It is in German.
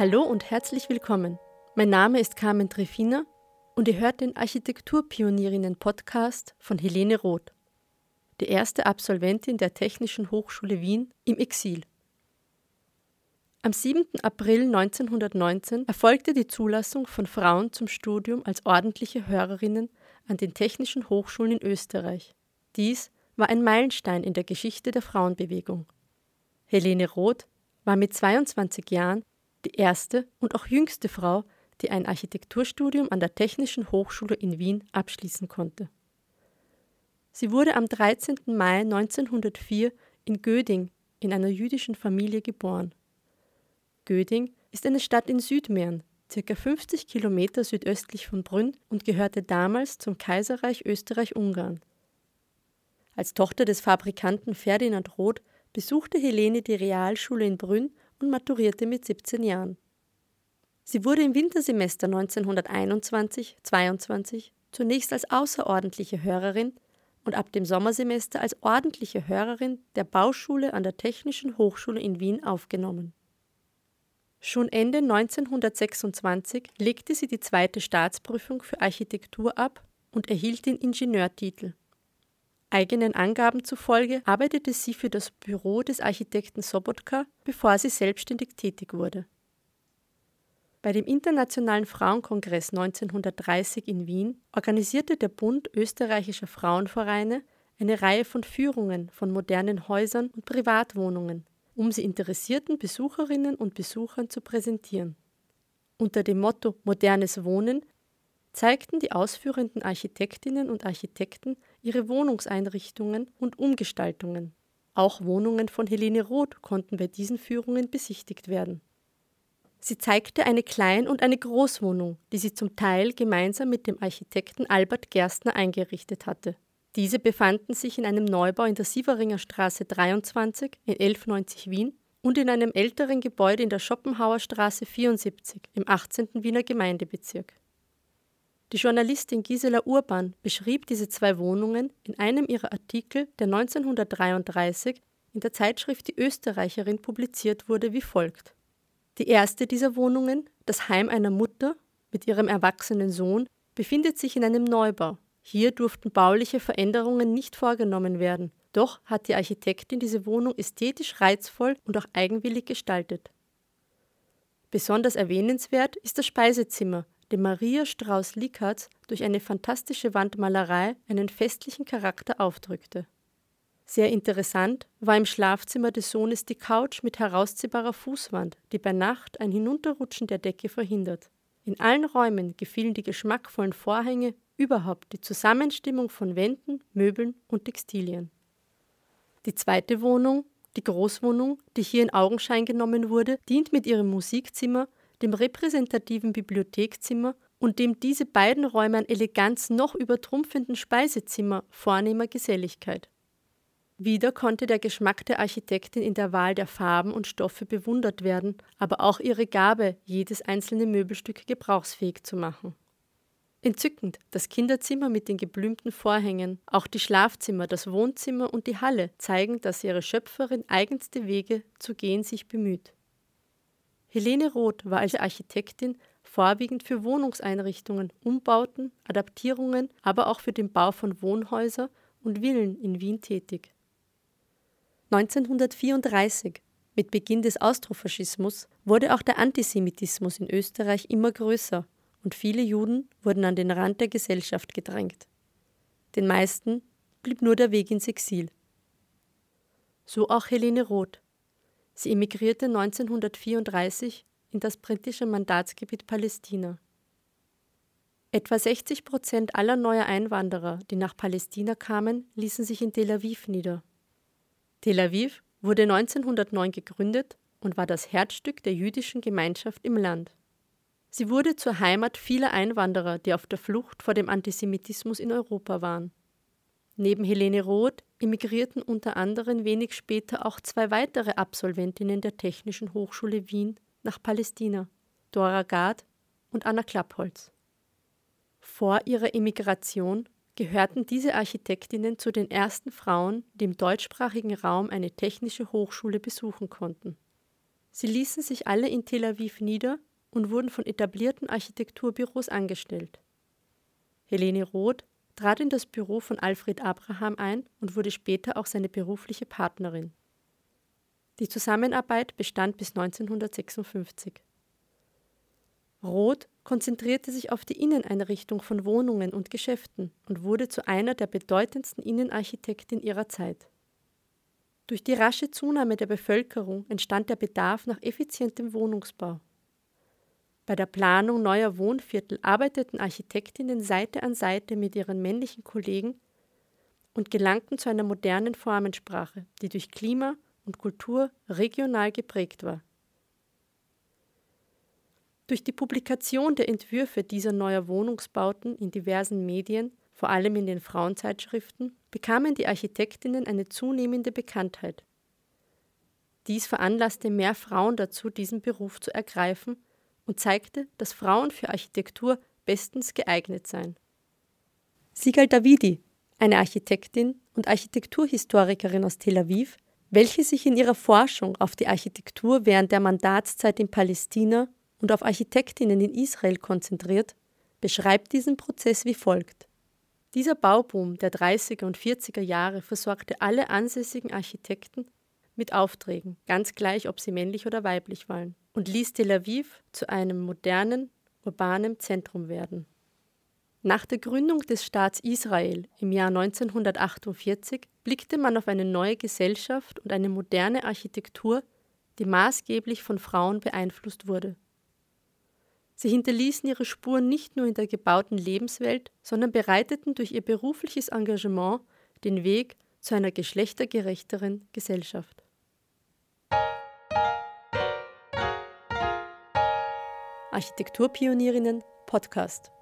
Hallo und herzlich willkommen. Mein Name ist Carmen Trefina und ihr hört den Architekturpionierinnen-Podcast von Helene Roth, die erste Absolventin der Technischen Hochschule Wien im Exil. Am 7. April 1919 erfolgte die Zulassung von Frauen zum Studium als ordentliche Hörerinnen an den technischen Hochschulen in Österreich. Dies war ein Meilenstein in der Geschichte der Frauenbewegung. Helene Roth war mit 22 Jahren die erste und auch jüngste Frau, die ein Architekturstudium an der Technischen Hochschule in Wien abschließen konnte. Sie wurde am 13. Mai 1904 in Göding in einer jüdischen Familie geboren. Göding ist eine Stadt in Südmähren, ca. 50 Kilometer südöstlich von Brünn und gehörte damals zum Kaiserreich Österreich-Ungarn. Als Tochter des Fabrikanten Ferdinand Roth besuchte Helene die Realschule in Brünn und maturierte mit 17 Jahren. Sie wurde im Wintersemester 1921-22 zunächst als außerordentliche Hörerin und ab dem Sommersemester als ordentliche Hörerin der Bauschule an der Technischen Hochschule in Wien aufgenommen. Schon Ende 1926 legte sie die zweite Staatsprüfung für Architektur ab und erhielt den Ingenieurtitel. Eigenen Angaben zufolge arbeitete sie für das Büro des Architekten Sobotka, bevor sie selbstständig tätig wurde. Bei dem Internationalen Frauenkongress 1930 in Wien organisierte der Bund österreichischer Frauenvereine eine Reihe von Führungen von modernen Häusern und Privatwohnungen, um sie interessierten Besucherinnen und Besuchern zu präsentieren. Unter dem Motto Modernes Wohnen zeigten die ausführenden Architektinnen und Architekten ihre Wohnungseinrichtungen und Umgestaltungen. Auch Wohnungen von Helene Roth konnten bei diesen Führungen besichtigt werden. Sie zeigte eine Klein- und eine Großwohnung, die sie zum Teil gemeinsam mit dem Architekten Albert Gerstner eingerichtet hatte. Diese befanden sich in einem Neubau in der Sieveringer Straße 23 in 1190 Wien und in einem älteren Gebäude in der Schopenhauer Straße 74 im 18. Wiener Gemeindebezirk. Die Journalistin Gisela Urban beschrieb diese zwei Wohnungen in einem ihrer Artikel, der 1933 in der Zeitschrift Die Österreicherin publiziert wurde, wie folgt. Die erste dieser Wohnungen, das Heim einer Mutter mit ihrem erwachsenen Sohn, befindet sich in einem Neubau. Hier durften bauliche Veränderungen nicht vorgenommen werden. Doch hat die Architektin diese Wohnung ästhetisch reizvoll und auch eigenwillig gestaltet. Besonders erwähnenswert ist das Speisezimmer, dem Maria Strauß-Likatz durch eine fantastische Wandmalerei einen festlichen Charakter aufdrückte. Sehr interessant war im Schlafzimmer des Sohnes die Couch mit herausziehbarer Fußwand, die bei Nacht ein Hinunterrutschen der Decke verhindert. In allen Räumen gefielen die geschmackvollen Vorhänge, überhaupt die Zusammenstimmung von Wänden, Möbeln und Textilien. Die zweite Wohnung, die Großwohnung, die hier in Augenschein genommen wurde, dient mit ihrem Musikzimmer dem repräsentativen Bibliothekzimmer und dem diese beiden Räume an Eleganz noch übertrumpfenden Speisezimmer vornehmer Geselligkeit. Wieder konnte der Geschmack der Architektin in der Wahl der Farben und Stoffe bewundert werden, aber auch ihre Gabe, jedes einzelne Möbelstück gebrauchsfähig zu machen. Entzückend, das Kinderzimmer mit den geblümten Vorhängen, auch die Schlafzimmer, das Wohnzimmer und die Halle zeigen, dass ihre Schöpferin eigenste Wege zu gehen sich bemüht. Helene Roth war als Architektin vorwiegend für Wohnungseinrichtungen, Umbauten, Adaptierungen, aber auch für den Bau von Wohnhäusern und Villen in Wien tätig. 1934, mit Beginn des Austrofaschismus, wurde auch der Antisemitismus in Österreich immer größer und viele Juden wurden an den Rand der Gesellschaft gedrängt. Den meisten blieb nur der Weg ins Exil. So auch Helene Roth. Sie emigrierte 1934 in das britische Mandatsgebiet Palästina. Etwa 60 Prozent aller neuer Einwanderer, die nach Palästina kamen, ließen sich in Tel Aviv nieder. Tel Aviv wurde 1909 gegründet und war das Herzstück der jüdischen Gemeinschaft im Land. Sie wurde zur Heimat vieler Einwanderer, die auf der Flucht vor dem Antisemitismus in Europa waren. Neben Helene Roth emigrierten unter anderem wenig später auch zwei weitere Absolventinnen der Technischen Hochschule Wien nach Palästina, Dora Gard und Anna Klappholz. Vor ihrer Emigration gehörten diese Architektinnen zu den ersten Frauen, die im deutschsprachigen Raum eine technische Hochschule besuchen konnten. Sie ließen sich alle in Tel Aviv nieder und wurden von etablierten Architekturbüros angestellt. Helene Roth trat in das Büro von Alfred Abraham ein und wurde später auch seine berufliche Partnerin. Die Zusammenarbeit bestand bis 1956. Roth konzentrierte sich auf die Inneneinrichtung von Wohnungen und Geschäften und wurde zu einer der bedeutendsten Innenarchitekten ihrer Zeit. Durch die rasche Zunahme der Bevölkerung entstand der Bedarf nach effizientem Wohnungsbau. Bei der Planung neuer Wohnviertel arbeiteten Architektinnen Seite an Seite mit ihren männlichen Kollegen und gelangten zu einer modernen Formensprache, die durch Klima und Kultur regional geprägt war. Durch die Publikation der Entwürfe dieser neuer Wohnungsbauten in diversen Medien, vor allem in den Frauenzeitschriften, bekamen die Architektinnen eine zunehmende Bekanntheit. Dies veranlasste mehr Frauen dazu, diesen Beruf zu ergreifen und zeigte, dass Frauen für Architektur bestens geeignet seien. Sigal Davidi, eine Architektin und Architekturhistorikerin aus Tel Aviv, welche sich in ihrer Forschung auf die Architektur während der Mandatszeit in Palästina und auf Architektinnen in Israel konzentriert, beschreibt diesen Prozess wie folgt. Dieser Bauboom der 30er und 40er Jahre versorgte alle ansässigen Architekten mit Aufträgen, ganz gleich, ob sie männlich oder weiblich waren, und ließ Tel Aviv zu einem modernen, urbanen Zentrum werden. Nach der Gründung des Staats Israel im Jahr 1948 blickte man auf eine neue Gesellschaft und eine moderne Architektur, die maßgeblich von Frauen beeinflusst wurde. Sie hinterließen ihre Spuren nicht nur in der gebauten Lebenswelt, sondern bereiteten durch ihr berufliches Engagement den Weg zu einer geschlechtergerechteren Gesellschaft. Architekturpionierinnen Podcast